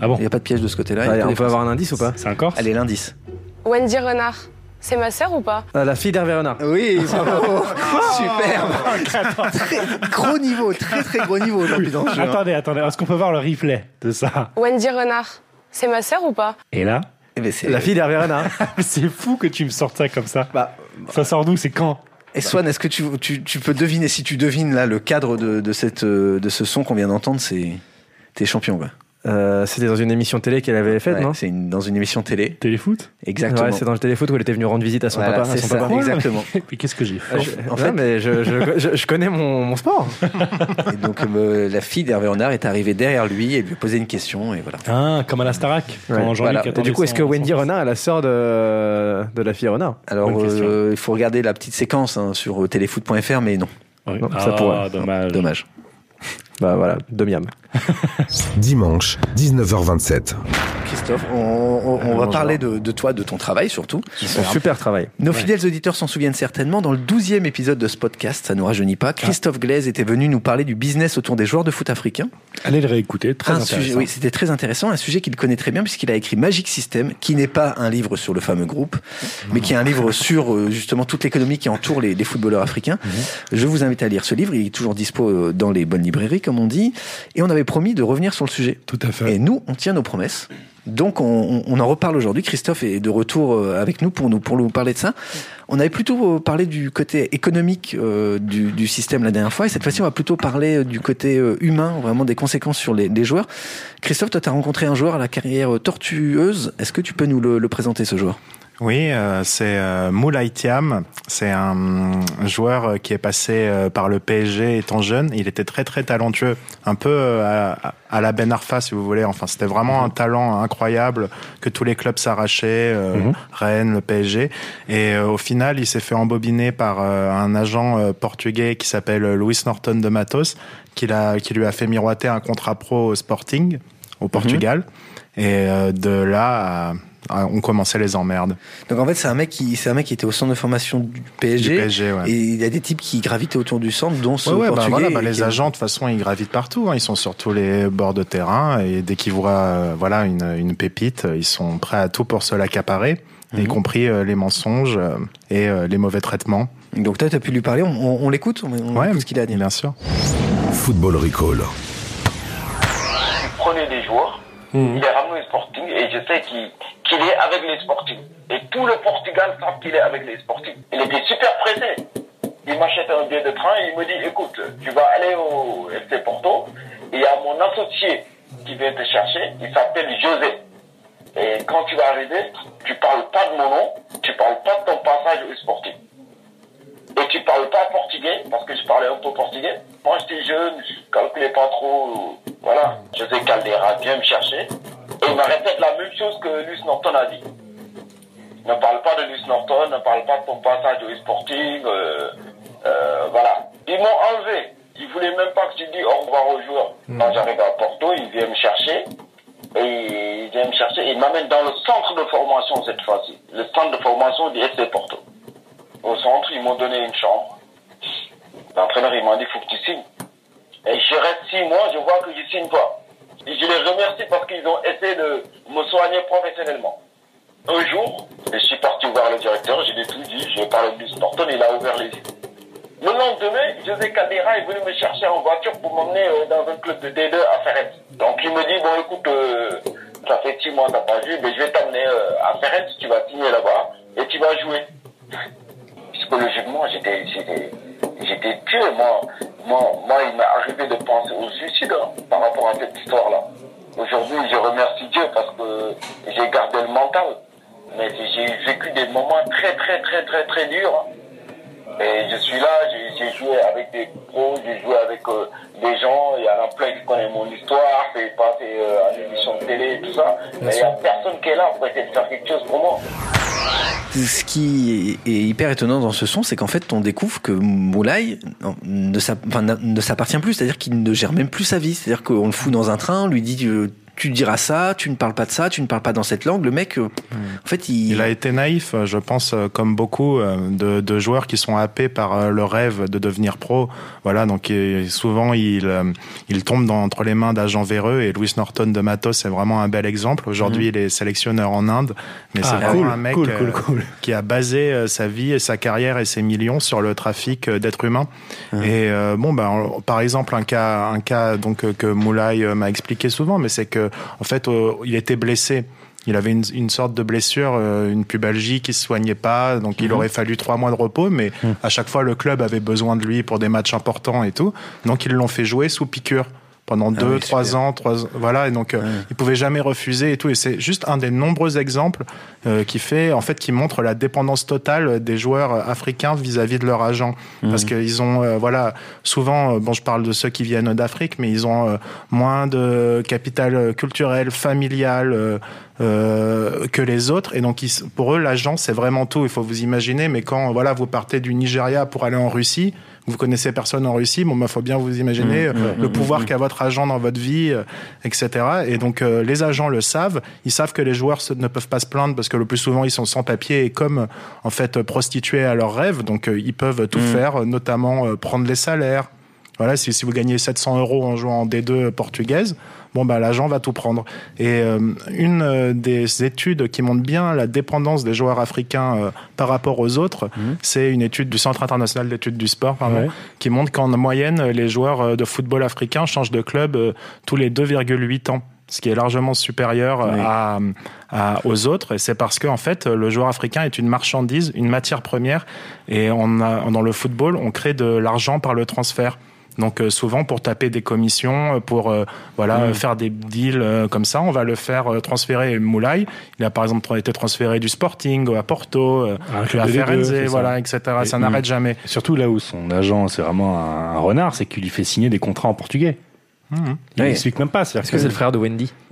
Ah bon Il n'y a pas de piège de ce côté-là. il y a Allez, que on peut Français. avoir un indice ou pas C'est un Corse Allez, l'indice. Wendy Renard. C'est ma sœur ou pas? Euh, La fille d'Hervé Renard. Oui, bravo. Superbe. Très- gros niveau, très très gros niveau aujourd'hui dans le jeu. Attendez, attendez, est-ce qu'on peut voir le replay de ça? Wendy Renard. C'est ma sœur ou pas? Et là? Eh ben, La fille d'Hervé Renard. C'est fou que tu me sortes ça comme ça. Bah, Ça sort d'où? C'est quand? Et Swan, est-ce que tu, tu, tu peux deviner, si tu devines là le cadre de, de, cette, euh, de ce son qu'on vient d'entendre, c'est. T'es champion, quoi. Euh, C'était dans une émission télé qu'elle avait faite, Ouais, non? C'est une- dans une émission télé. Téléfoot? Exactement. Ouais, c'est dans le téléfoot où elle était venue rendre visite à son Voilà, papa. à c'est son ça, papa. exactement. Mais qu'est-ce que j'ai fait? Je- En fait- mais je, je, je, je connais mon, mon sport. Et donc euh, la fille d'Hervé Renard est arrivée derrière lui et lui a posé une question et voilà. Ah, comme à la Starac. Ouais, voilà. Et du coup, est-ce son- que Wendy Renard est la sœur de, de la fille Renard? Alors euh, il faut regarder la petite séquence hein, sur téléfoot.fr mais. Non, Ah, ça pourrait. dommage. dommage. Bah voilà, de miam. Dimanche, 19h27. Christophe, on, on- on va parler de, de toi, de ton travail surtout. Son super travail. Nos fidèles auditeurs s'en souviennent certainement, dans le 12e épisode de ce podcast, ça nous rajeunit pas, Christophe Glaise était venu nous parler du business autour des joueurs de foot africains. Allez le réécouter, très un intéressant. sujet, oui, c'était très intéressant, un sujet qu'il connaît très bien puisqu'il a écrit Magic System, qui n'est pas un livre sur le fameux groupe, mais qui est un livre sur euh, justement toute l'économie qui entoure les, les footballeurs africains. Je vous invite à lire ce livre, il est toujours dispo euh, dans les bonnes librairies, comme on dit, et on avait promis de revenir sur le sujet. Tout à fait. Et nous, on tient nos promesses. Donc, on, en reparle aujourd'hui. Christophe est de retour euh, avec nous pour nous pour nous parler de ça. On avait plutôt euh, parlé du côté économique euh, du, du système la dernière fois, et cette fois-ci, on va plutôt parler euh, du côté humain, vraiment des conséquences sur les, joueurs. Christophe, toi, tu rencontré un joueur à la carrière tortueuse. Est-ce que tu peux nous le, le présenter, ce joueur? Oui, euh, c'est euh, Moulay Thiam. C'est un hum, joueur euh, qui est passé euh, par le PSG étant jeune. Il était très très talentueux, un peu euh, à, à la Ben Arfa si vous voulez. Enfin, c'était vraiment un talent incroyable que tous les clubs s'arrachaient, euh, Rennes, le PSG. Et euh, au final, il s'est fait embobiner par euh, un agent euh, portugais qui s'appelle Luis Norton de Matos, qui, qui lui a fait miroiter un contrat pro au Sporting au Portugal. Et euh, de là, à- on commençait les emmerdes. Donc en fait, c'est un mec qui c'est un mec qui était au centre de formation du PSG. Du PSG, ouais. Et il y a des types qui gravitaient autour du centre, dont ce Ouais, ouais, bah portugais. voilà, bah les qui- agents, de toute façon, ils gravitent partout. hein. Ils sont sur tous les bords de terrain et dès qu'ils voient euh, voilà, une, une pépite, ils sont prêts à tout pour se l'accaparer, y compris euh, les mensonges euh, et euh, les mauvais traitements. Donc toi, tu as pu lui parler, on, on- on l'écoute, on, on écoute ce qu'il a à dire. bien sûr. Football Recall. prenait des joueurs, il les ramenait au Sporting et je sais qu'il est avec les Sporting. Et tout le Portugal savent qu'il est avec les Sporting. Il était super pressé. Il m'achète un billet de train et il me dit écoute, tu vas aller au FC Porto. Il y a mon associé qui vient te chercher, il s'appelle José. Et quand tu vas arriver, tu parles pas de mon nom, tu parles pas de ton passage au Sporting. Et tu parles pas portugais, parce que je parlais un peu portugais. Moi, j'étais jeune, je calculais pas trop. Voilà. José Caldera vient me chercher. Et il me répète la même chose que Luce Norton a dit. Ne parle pas de Luce Norton, ne parle pas de ton passage au Sporting. euh, euh, voilà. Ils m'ont enlevé. Ils voulaient même pas que je dise au revoir aux joueurs. Quand j'arrive à Porto, il vient me chercher. Et il vient me chercher. Il m'amène dans le centre de formation cette fois-ci. Le centre de formation du FC Porto au centre, ils m'ont donné une chambre. L'entraîneur, il m'a dit, faut que tu signes. Et je reste six mois, je vois que je signe pas. Et je les remercie parce qu'ils ont essayé de me soigner professionnellement. Un jour, je suis parti voir le directeur, j'ai tout dit, j'ai parlé de Norton, il a ouvert les yeux. Le lendemain, José Caldera est venu me chercher en voiture pour m'emmener euh, dans un club de D2 à Ferret. Donc il me dit, bon écoute, euh, ça fait six mois t'as pas joué, mais je vais t'amener euh, à Ferret, tu vas signer là-bas et tu vas jouer psychologiquement, j'étais, j'étais, j'étais pieux. Moi, moi, moi, il m'est arrivé de penser au suicide hein, par rapport à cette histoire-là. Aujourd'hui, je remercie Dieu parce que j'ai gardé le mental. Mais j'ai vécu des moments très, très, très, très, très durs. hein. Et je suis là, j'ai, j'ai joué avec des pros, j'ai joué avec euh, des gens. Il y en a plein qui connaissent mon histoire, c'est passé euh, à l'émission de télé et tout ça. Mais il n'y a personne qui est là pour essayer de faire quelque chose pour moi. Ce qui est hyper étonnant dans ce son, c'est qu'en fait, on découvre que Moulay ne s'appartient plus, c'est-à-dire qu'il ne gère même plus sa vie. C'est-à-dire qu'on le fout dans un train, on lui dit tu, diras ça, tu ne parles pas de ça, tu ne parles pas dans cette langue. Le mec, euh, en fait, il... Il a été naïf, je pense, euh, comme beaucoup euh, de, de joueurs qui sont happés par euh, le rêve de devenir pro. Voilà, donc euh, souvent il, euh, il tombe dans, entre les mains d'agents véreux et Louis Norton de Matos c'est vraiment un bel exemple. Aujourd'hui, il est sélectionneur en Inde, mais c'est. Ah, vraiment cool, un mec cool, cool, euh, cool. qui a basé euh, sa vie et sa carrière et ses millions sur le trafic euh, d'êtres humains. Et euh, bon, bah, par exemple, un cas, un cas donc euh, que Moulay euh, m'a expliqué souvent, mais c'est que en fait, euh, il était blessé. Il avait une, une sorte de blessure, euh, une pubalgie qui se soignait pas, donc il Mhm. aurait fallu trois mois de repos, mais à chaque fois le club avait besoin de lui pour des matchs importants et tout, donc ils l'ont fait jouer sous piqûre pendant deux, oui, trois super. ans, trois, voilà, et donc euh, il pouvait jamais refuser et tout, et c'est juste un des nombreux exemples euh, qui fait, en fait, qui montre la dépendance totale des joueurs africains vis-à-vis de leur agent, parce qu'ils ont, euh, voilà, souvent, bon, je parle de ceux qui viennent d'Afrique, mais ils ont moins de capital culturel, familial. euh, que les autres et donc ils- pour eux l'agent c'est vraiment tout il faut vous imaginer mais quand voilà vous partez du Nigeria pour aller en Russie vous connaissez personne en Russie bon bah faut bien vous imaginer Mmh, euh, le pouvoir qu'a votre agent dans votre vie euh, etc et donc euh, les agents le savent. Ils savent que les joueurs se- ne peuvent pas se plaindre parce que le plus souvent ils sont sans papier et comme en fait prostitués à leurs rêves. Donc euh, ils peuvent tout faire notamment prendre les salaires. Voilà, si, si vous gagnez 700 euros en jouant en D2 portugaise, bon bah l'agent va tout prendre. Et euh, une euh, des études qui montre bien la dépendance des joueurs africains euh, par rapport aux autres, c'est une étude du Centre international d'études du sport, pardon, Ouais. qui montre qu'en moyenne les joueurs de football africains changent de club tous les 2,8 ans ce qui est largement supérieur Oui. à, à- aux autres. Et c'est parce que en fait, le joueur africain est une marchandise, une matière première. Et on a, dans le football, on crée de l'argent par le transfert. Donc euh, souvent pour taper des commissions, euh, pour euh, voilà Mm. euh, faire des deals euh, comme ça, on va le faire euh, transférer Moulay. Il a par exemple été transféré du Sporting à Porto, euh, à de Ligue 2, Firenze, voilà, etc. Ça n'arrête jamais. Surtout là où son agent, c'est vraiment un renard, c'est qu'il lui fait signer des contrats en portugais. Mhm. Il Oui. explique même pas. C'est-à-dire Est-ce que c'est le frère de Wendy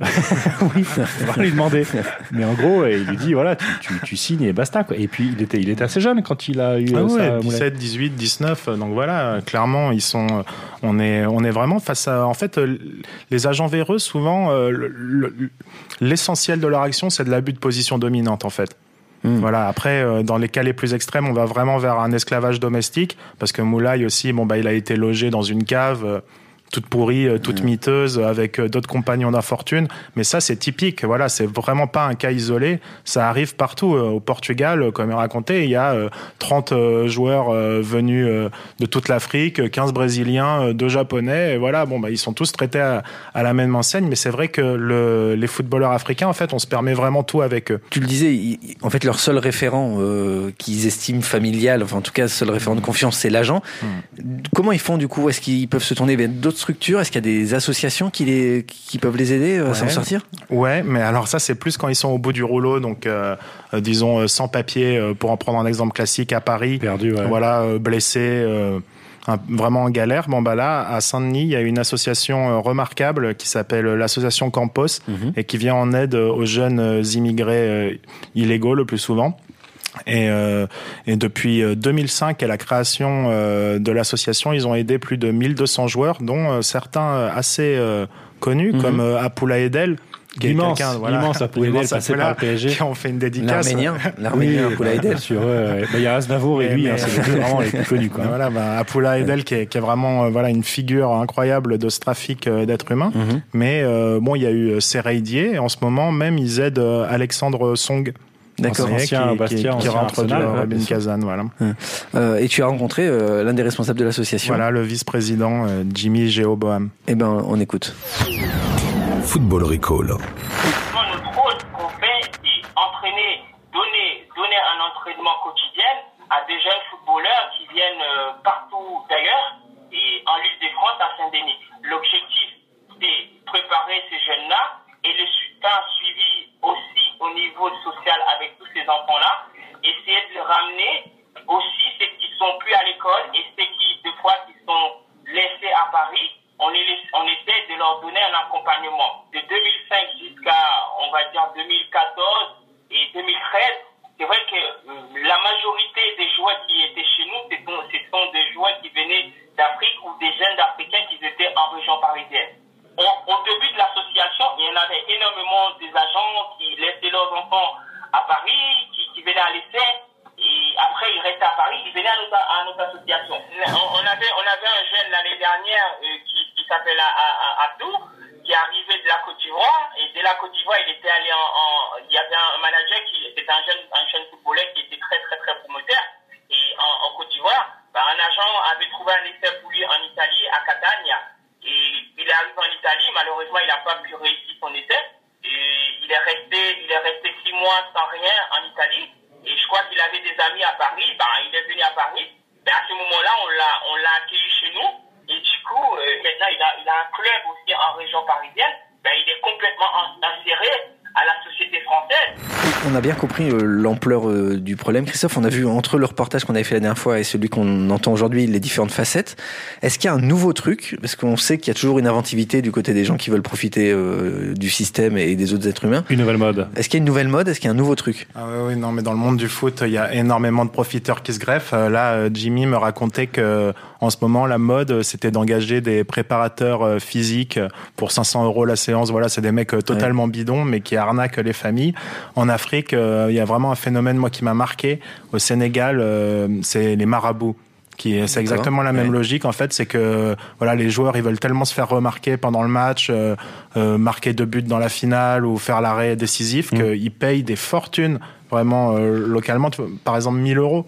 oui, on va lui demander. Mais en gros, il lui dit voilà, tu, tu, tu signes et basta. Quoi. Et puis, il était, il était assez jeune quand il a eu Ah euh, ouais, ça. Moulay. 17, 18, 19. euh, Donc voilà, clairement, ils sont. On est, on est vraiment face à. En fait, euh, les agents véreux, souvent, euh, le- le- l'essentiel de leur action, c'est de l'abus de position dominante, en fait. Voilà. Après, euh, dans les cas les plus extrêmes, on va vraiment vers un esclavage domestique, parce que Moulay aussi, bon bah, il a été logé dans une cave. euh, toute pourrie, euh, toute miteuse, avec euh, d'autres compagnons d'infortune. Mais ça, c'est typique. Voilà, c'est vraiment pas un cas isolé. Ça arrive partout. Euh, Au Portugal, comme il racontait, il y a euh, 30 euh, joueurs venus de toute l'Afrique, 15 Brésiliens, euh, 2 Japonais. Et voilà, bon, bah, ils sont tous traités à, à la même enseigne. Mais c'est vrai que le, les footballeurs africains, en fait, on se permet vraiment tout avec eux. Tu le disais, en fait, leur seul référent euh, qu'ils estiment familial, enfin en tout cas, seul référent de confiance, c'est l'agent. Comment ils font du coup? Est-ce qu'ils peuvent se tourner? Vers d'autres structures Est-ce qu'il y a des associations qui, les, qui peuvent les aider euh, à s'en Ouais. sortir? Ouais, mais alors ça c'est plus quand ils sont au bout du rouleau, donc euh, euh, disons euh, sans papier, euh, pour en prendre un exemple classique à Paris, Perdu, ouais. voilà, euh, blessé, euh, vraiment en galère. Bon bah là, à Saint-Denis, il y a une association euh, remarquable qui s'appelle l'association Campos et qui vient en aide aux jeunes euh, immigrés euh, illégaux le plus souvent. Et, euh, et depuis euh, 2005 et la création euh, de l'association, ils ont aidé plus de 1200 joueurs, dont euh, certains euh, assez euh, connus, comme euh, Apoula Edel, qui est L'immense, quelqu'un, l'immense Apoula Edel, passé par le PSG. qui ont fait une dédicace. L'arménien, l'arménien Oui, Apoula Edel. bien sûr, ouais. Bah, Il y a Asnavour et Mais- lui, mais- hein, c'est vraiment les plus connus. Quoi. Voilà, bah, Apoula Edel qui est, qui est vraiment euh, voilà une figure incroyable de ce trafic euh, d'êtres humains. Mhm. Mais euh, bon, il y a eu euh, et en ce moment même ils aident euh, Alexandre Song. D'accord. Qui- Ancien qui, Bastia, qui, ancien rentre sûr. Kazan, voilà. Euh, Et tu as rencontré euh, l'un des responsables de l'association. Voilà le vice-président euh, Jimmy Géoboam. Eh ben, on écoute. Football Recall. Notre rôle qu'on fait, c'est entraîner, donner, donner un entraînement quotidien à des jeunes footballeurs qui viennent partout d'ailleurs et en l'Île-de-France, à Saint-Denis. L'objectif, c'est préparer ces jeunes-là et le un suivi aussi au niveau social avec tous ces enfants-là, essayer de ramener aussi ceux qui sont plus à l'école et ceux qui, des fois, qui sont laissés à Paris, on, les, on essaie de leur donner un accompagnement. De 2005 jusqu'à, on va dire, 2014 et 2013, c'est vrai que euh, la majorité des joueurs qui étaient chez nous, ce sont, des joueurs qui venaient d'Afrique ou des jeunes africains qui étaient en région parisienne au, début de l'association, il y en avait énormément des agents qui laissaient leurs enfants à Paris, qui, qui venaient à l'essai, et après ils restaient à Paris, ils venaient à notre, association. On, avait, on avait un jeune l'année dernière euh, qui, qui s'appelle euh, euh, Abdou, qui est arrivé de la Côte d'Ivoire, et dès la Côte d'Ivoire, il était allé en, Il y avait un manager qui était un jeune, un jeune footballeur qui était très, très, très promoteur, et en, en Côte d'Ivoire, ben, un agent avait trouvé un essai pour lui en Italie, à Catania malheureusement, il n'a pas pu réussir son essai. Et il est resté, il est resté six mois sans rien en Italie. Et je crois qu'il avait des amis à Paris. Bah, il est venu à Paris. Mais à ce moment-là, on l'a, on l'a accueilli chez nous. Et du coup, euh, maintenant, il a, il a un club aussi en région parisienne. Ben, il est complètement in- inséré à la société française. On a bien compris euh, l'ampleur euh, du problème. Christophe, on a vu entre le reportage qu'on avait fait la dernière fois et celui qu'on entend aujourd'hui les différentes facettes. Est-ce qu'il y a un nouveau truc? Parce qu'on sait qu'il y a toujours une inventivité du côté des gens qui veulent profiter euh, du système et des autres êtres humains. Une nouvelle mode. Est-ce qu'il y a une nouvelle mode? Est-ce qu'il y a un nouveau truc? Ah oui, non, mais dans le monde du foot, il y a énormément de profiteurs qui se greffent. Euh, Là, euh, Jimmy me racontait que en ce moment, la mode, euh, c'était d'engager des préparateurs euh, physiques euh, pour 500 euros la séance. Voilà, c'est des mecs euh, totalement bidons, mais qui arnaquent les familles. En Afrique, euh, il y a vraiment un phénomène, moi, qui m'a marqué. Au Sénégal, euh, c'est les marabouts. Qui est- c'est exactement la même Ouais. logique en fait, c'est que voilà les joueurs ils veulent tellement se faire remarquer pendant le match, euh, euh, marquer deux buts dans la finale ou faire l'arrêt décisif qu'ils payent des fortunes vraiment euh, localement, tu par exemple 1000 euros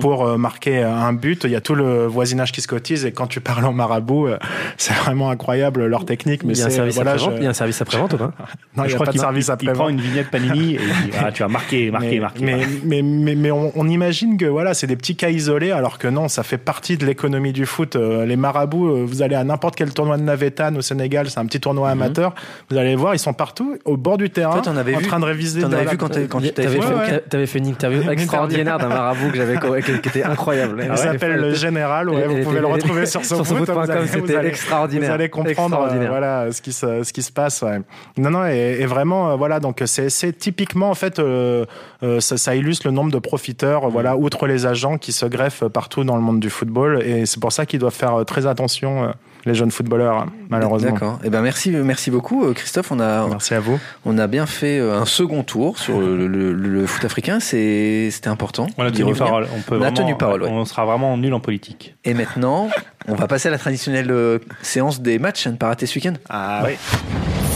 pour euh, marquer un but. Il y a tout le voisinage qui se cotise et quand tu parles en marabout, euh, c'est vraiment incroyable leur technique. Mais Il y a un c'est- service voilà, après-vente je- Il y a un service après-vente ou pas Non, il y je a crois pas de qu'il service il- il après-vente. prend une vignette Panini et il dit ah, tu as marqué, marqué, mais, marqué. Mais, mais, mais, mais on, on imagine que voilà, c'est des petits cas isolés, alors que non, ça fait partie de l'économie du foot. Euh, les marabouts, euh, vous allez à n'importe quel tournoi de Navetan au Sénégal, c'est un petit tournoi amateur. Vous allez voir, ils sont partout, au bord du terrain, Toi, t'en avais en vu train de réviser. T'en avais vu quand t'avais- quand tu t'avais fait fait, Ouais, t'avais fait une interview extraordinaire d'un marabout que j'avais qui, qui était incroyable. Il s'appelle le Général, ouais, vous pouvez le retrouver sur vous c'était extraordinaire. Vous allez comprendre euh, voilà, ce, qui se, ce qui se passe. ouais. Non, non, et, vraiment, euh, voilà, donc c'est c'est typiquement, en fait, euh, euh, ça, illustre le nombre de profiteurs, voilà, outre les agents qui se greffent partout dans le monde du football. Et c'est pour ça qu'ils doivent faire euh, très attention, euh, les jeunes footballeurs, malheureusement. D'accord. Eh ben merci, merci beaucoup, euh, Christophe. On a, Merci à vous. on a bien fait euh, un second tour sur le, le- le foot africain. C'est, c'était important. On a tenu parole. On, peut On a tenu parole, ouais. On sera vraiment nul en politique. Et maintenant, on va passer à la traditionnelle euh, séance des matchs à ne pas rater ce week-end. Ah oui.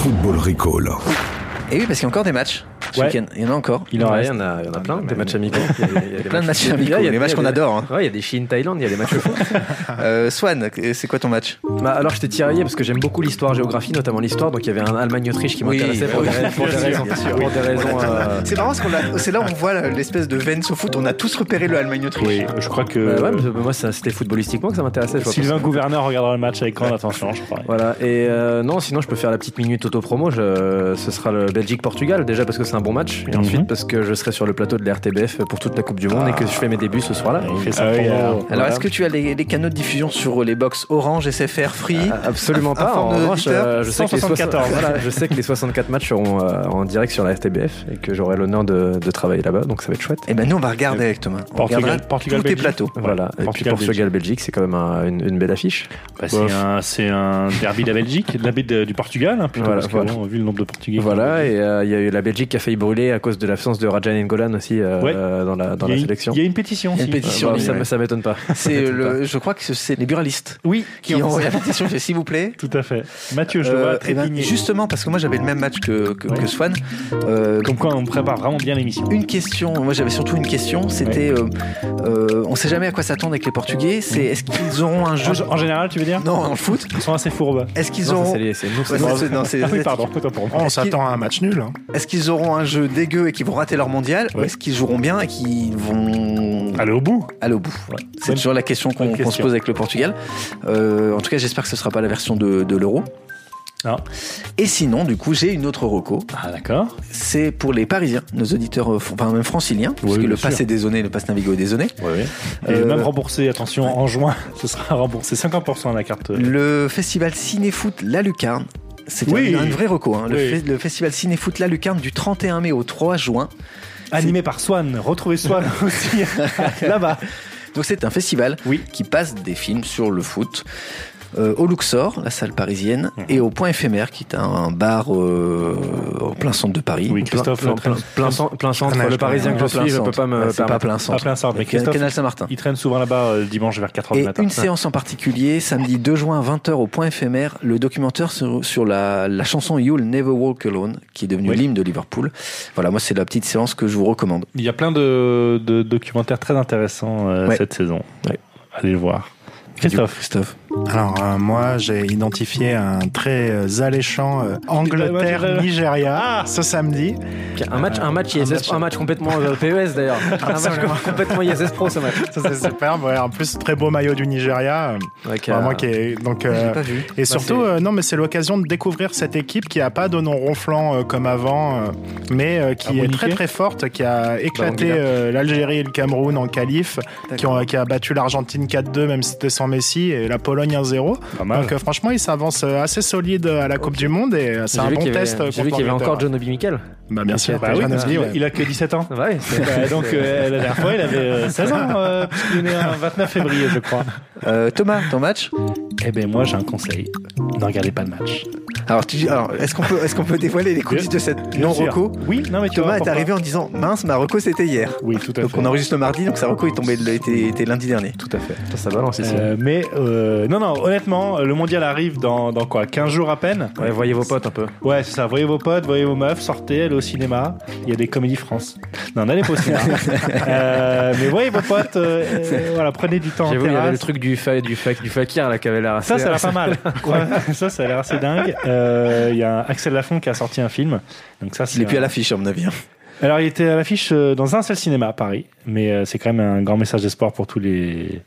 Football Recall. Et oui, parce qu'il y a encore des matchs Ouais. Il y en a encore. Il en Ouais, reste. Il y en a, il y en a plein, des matchs amicaux. Il y a, il y a- il y a des Plein de matchs amicaux, il y a- a matchs qu'on des- adore, hein. Ouais, il y a des Chine-Thaïlande, il y a des matchs de foot. Euh, Swan, c'est quoi ton match? Bah, alors, je t'ai tiraillé parce que j'aime beaucoup l'histoire, géographie, notamment l'histoire. Donc, il y avait un Allemagne-Autriche qui Oui, m'intéressait pour, oui, des, pour des raisons. pour des euh, C'est marrant parce qu'on l'a- c'est là où on voit l'espèce de veine au foot. On a tous repéré le Allemagne-Autriche. Oui, je crois que bah ouais, mais moi, c'était footballistiquement que ça m'intéressait. Sylvain. Gouverneur regardera le match avec grande attention, je crois. Voilà, et euh, non, sinon je peux faire la petite minute auto-promo. Ce sera le Belgique-Portugal, déjà parce que un bon match, et ensuite parce que je serai sur le plateau de la RTBF pour toute la Coupe du Monde et que je fais mes débuts ce soir-là. Ah oui, pour- alors, voilà. est-ce que tu as les, les canaux de diffusion sur les box Orange, SFR, Free Ah, Absolument pas. En revanche, euh, je, sais que les 174. 60 voilà, je sais que les 64 matchs seront euh, en direct sur la RTBF et que j'aurai l'honneur de, de travailler là-bas, donc ça va être chouette. Eh ben nous, on va regarder avec Thomas. On Portugal- regardera Portugal, tous tes Belgique. plateaux. Voilà, et puis Portugal, Portugal-Belgique, c'est quand même un- une, une belle affiche. Bah, c'est un, derby de la Belgique, de la baie de- du Portugal, hein, plutôt, Voilà, parce que voilà. bon, vu le nombre de Portugais. Voilà, et euh, il y a eu la Belgique qui a failli brûler à cause de l'absence de Rajan N'Golan aussi euh, Ouais. dans la, dans la sélection. il y a une pétition aussi. une pétition. Euh, bah, oui, ça ça m'étonne pas. C'est le, je crois que c'est les buralistes Oui, qui ont envoyé la pétition. S'il vous plaît. Tout à fait. Mathieu, je Euh, vois très digné. justement, parce que moi j'avais le même match que, que, Ouais. que Swan. Euh, Comme quoi, on prépare vraiment bien l'émission. une question, moi j'avais surtout une question, c'était euh, euh, on sait jamais à quoi s'attendre avec les Portugais, c'est est-ce qu'ils auront un jeu En, en général, tu veux dire Non, le foot. Ils sont assez fourbes. Est-ce qu'ils auront c'est nous, Ah oui, pardon, autant pour moi. On s'attend à un match nul. hein. Est-ce qu'ils auront un jeu dégueu et qu'ils vont rater leur mondial ou est-ce qu'ils joueront bien et qu'ils vont Allez au bout. aller au bout C'est toujours la question qu'on se pose avec le Portugal. Euh, en tout cas, j'espère que ce sera pas la version de, de l'euro. Non. Et sinon, du coup, j'ai une autre reco. Ah, d'accord. C'est pour les Parisiens, nos auditeurs, euh, enfin même franciliens, puisque bien le sûr. pass est dézonné, le pass Navigo est dézonné. Ouais, ouais. Et Euh, même remboursé, attention, en juin, ce sera remboursé 50% à la carte. Le festival Cinéfoot La Lucarne. C'est Oui. une, une vraie reco. Hein. Le, Oui. fe- le festival Cinéfoot La Lucarne du 31 mai au 3 juin. Animé par Swan. Retrouvez Swan aussi là-bas. Donc c'est un festival Oui. qui passe des films sur le foot. Euh, au Luxor, la salle parisienne, Mhm. et au Point éphémère, qui est un bar euh, en plein centre de Paris. Oui, Christophe, Plein- plein- plein- Plein, cent- plein centre, le parisien que je suis, je peux centre. pas me Ouais, C'est pas plein Pas centre. plein centre, mais Christophe, Canal Saint-Martin. il traîne souvent là-bas euh, le dimanche vers 4h du Et matin. une séance en particulier, samedi 2 juin, 20h au point éphémère, le documentaire sur, sur la, la chanson You'll Never Walk Alone, qui est devenue Oui. l'hymne de Liverpool. Voilà, moi c'est la petite séance que je vous recommande. Il y a plein de, de documentaires très intéressants euh, Ouais. cette saison. Allez le voir. Christophe. Christophe. Alors euh, moi j'ai identifié un très euh, alléchant euh, Angleterre-Nigeria ce samedi. Un match, un match ISS, un match complètement euh, PES d'ailleurs. Un match complètement ISS Pro ce match. Ça c'est superbe. Ouais, en plus très beau maillot du Nigeria. vraiment euh, qui est donc. Euh, pas vu. Et surtout, c'est- euh, non, mais c'est l'occasion de découvrir cette équipe qui a pas de nom ronflant euh, comme avant, euh, mais euh, qui Ah, est très très forte, qui a éclaté Babangida. euh, l'Algérie et le Cameroun en qualif, qui, ont, qui a battu l'Argentine 4-2, même si c'était sans Messi, et la Pologne 1-0. Pas mal. Donc euh, franchement, ils s'avancent euh, assez solide à la Coupe du Monde et euh, c'est un bon avait- test. euh, J'ai vu qu'il y avait encore. John Obi Mikel. Bah bien sûr. Bah oui, il a que 17 ans. Ouais, Bah, donc euh, la dernière fois, il avait euh, 16 ans, euh, puisqu'il est né un 29 février, je crois. Euh, Thomas, ton match? Eh ben moi, j'ai un conseil. Ne regardez pas le match. Alors, est-ce qu'on peut, est-ce qu'on peut dévoiler les coulisses de cette Bien non sûr. reco Oui, non mais tu Thomas vois est arrivé en disant mince, ma reco c'était hier. Oui, tout à Donc fait. on enregistre le mardi, donc sa reco est tombée, était, était lundi dernier. Tout à fait. Putain, ça balance ici. Euh, mais euh, non, non, honnêtement, le mondial arrive dans, dans quoi 15 jours à peine? Ouais, voyez vos potes un peu. Ouais, c'est ça. Voyez vos potes, voyez vos meufs, sortez, allez au cinéma. Il y a des comédies France. Non, n'allez pas au cinéma. Euh, mais voyez vos potes, euh, euh, voilà, prenez du temps J'avoue, il y avait le truc du, fa, du, fa, du fakir là qui avait l'air assez. Ça, ça a l'air pas mal. Ouais, ça, ça a l'air assez dingue. Euh, Il y a Axel Lafont qui a sorti un film. Donc ça, c'est Il est plus un- à l'affiche, à mon avis. hein. Alors, il était à l'affiche euh, dans un seul cinéma à Paris, mais euh, c'est quand même un grand message d'espoir pour tous les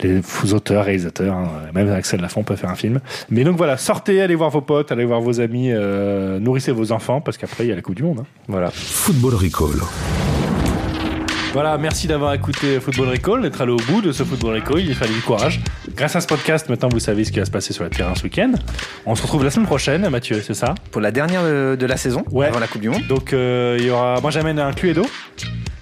les fous auteurs, réalisateurs. hein. Même Axel Lafont peut faire un film. Mais donc voilà, sortez, allez voir vos potes, allez voir vos amis, euh, nourrissez vos enfants, parce qu'après, il y a la Coupe du Monde. hein. Voilà. Football Recall. Voilà, merci d'avoir écouté Football Recall, d'être allé au bout de ce Football Recall. Il fallait du courage. Grâce à ce podcast, maintenant vous savez ce qui va se passer sur le terrain ce week-end. On se retrouve la semaine prochaine, Mathieu, c'est ça? Pour la dernière de, de la saison, Ouais. avant la Coupe du Monde. Donc euh, il y aura. Moi j'amène un Cluedo.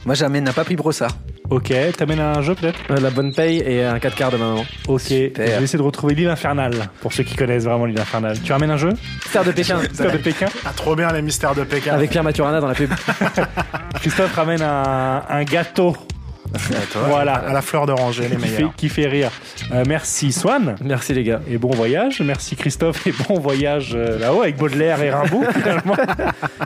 Moi j'amène un papy brossard. Ok, t'amènes un jeu peut-être Euh, La bonne paye et un 4 quarts de ma maman. Ok, je vais essayer de retrouver l'île infernale, pour ceux qui connaissent vraiment l'île infernale. Tu ramènes un jeu Star de Pékin. Star de Pékin Ah, trop bien les mystères de Pékin. Avec Pierre Maturana dans la pub. Christophe ramène un, un gâteau. Voilà. À la fleur d'oranger, les Qui fait, meilleurs. qui fait rire. Euh, merci Swan. Merci les gars. Et bon voyage. Merci Christophe et bon voyage euh, là-haut avec Baudelaire et Rimbaud finalement.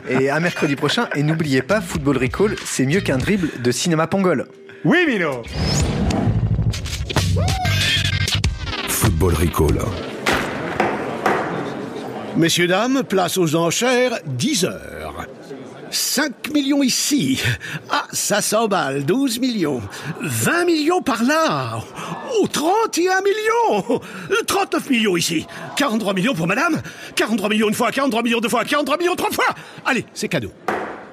Et à mercredi prochain. Et n'oubliez pas, Football Recall, c'est mieux qu'un dribble de cinéma Pangol. Oui Mino Football Recall. Messieurs, dames, place aux enchères, 10 heures. 5 millions ici. Ah, ça s'emballe, 12 millions. 20 millions par là. Oh, 31 millions. 39 millions ici. 43 millions pour madame. 43 millions une fois, 43 millions deux fois, 43 millions trois fois. Allez, c'est cadeau.